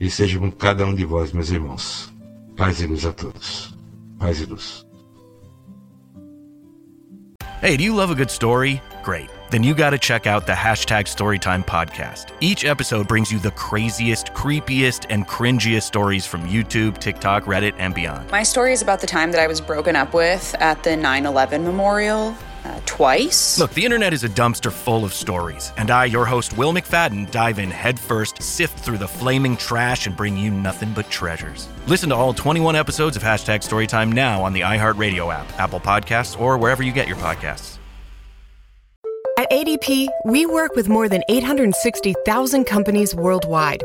C: esteja com cada um de vós, meus irmãos. Paz e luz a todos. Paz e luz.
D: Hey, do you love a good story? Great. Then you got to check out the hashtag Storytime podcast. Each episode brings you the craziest, creepiest, and cringiest stories from YouTube, TikTok, Reddit, and beyond.
E: My story is about the time that I was broken up with at the 9 11 memorial. Uh, twice.
D: Look, the internet is a dumpster full of stories, and I, your host, Will McFadden, dive in headfirst, sift through the flaming trash, and bring you nothing but treasures. Listen to all 21 episodes of Hashtag Storytime now on the iHeartRadio app, Apple Podcasts, or wherever you get your podcasts.
F: At ADP, we work with more than 860,000 companies worldwide.